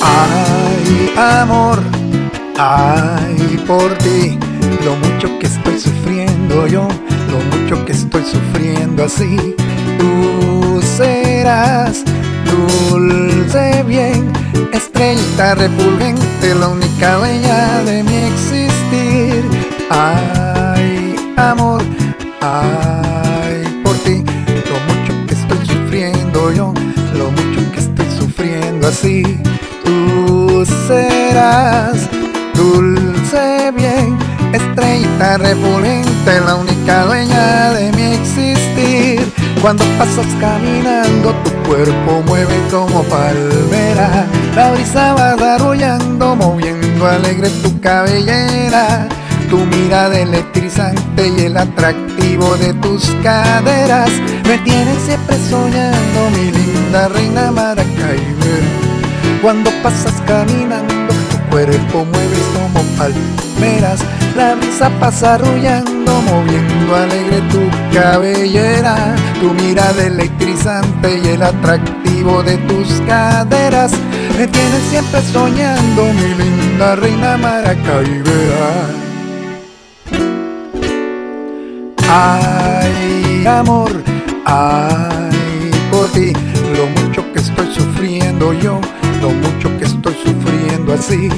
Ay, amor, ay, por ti, lo mucho que estoy sufriendo yo, lo mucho que estoy sufriendo así. Tú serás dulce bien, estrellita repulgente, la única dueña de mi existir. Ay, amor, así. Tú serás dulce bien, estrellita repulente, la única dueña de mi existir. Cuando pasas caminando, tu cuerpo mueve como palmera, la brisa va arrullando, moviendo alegre tu cabellera. Tu mirada electrizante y el atractivo de tus caderas me tienen siempre soñando, mi linda reina Maracaibo. Cuando pasas caminando, tu cuerpo mueves como palmeras. La brisa pasa arrullando, moviendo alegre tu cabellera. Tu mirada electrizante y el atractivo de tus caderas me tienen siempre soñando, mi linda reina maracaibera. Ay, amor, ay, por ti, lo mucho que estoy sufriendo yo lo mucho que estoy sufriendo así.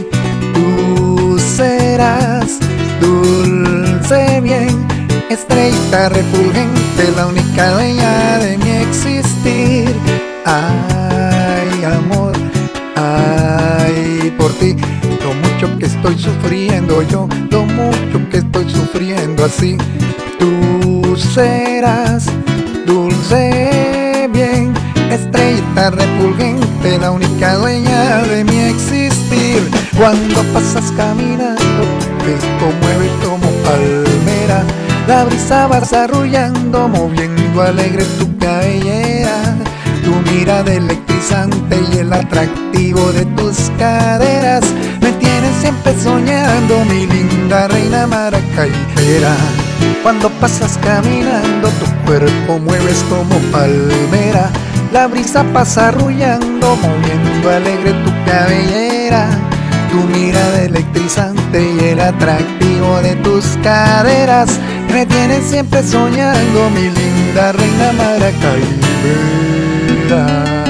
Tú serás dulce bien, estrellita refulgente, la única dueña de mi existir. Ay, amor, ay, por ti, lo mucho que estoy sufriendo yo, lo mucho que estoy sufriendo así. Tú serás dulce estrellita repulgente, la única dueña de mi existir. Cuando pasas caminando, te mueve como palmera, la brisa vas arrullando, moviendo alegre tu cabellera. Tu mirada electrizante y el atractivo de tus caderas me tienen siempre soñando, mi linda reina maracaibera. Cuando pasas caminando, tu cuerpo mueves como palmera. La brisa pasa arrullando, moviendo alegre tu cabellera. Tu mirada electrizante y el atractivo de tus caderas me tienen siempre soñando, mi linda reina maracaibera.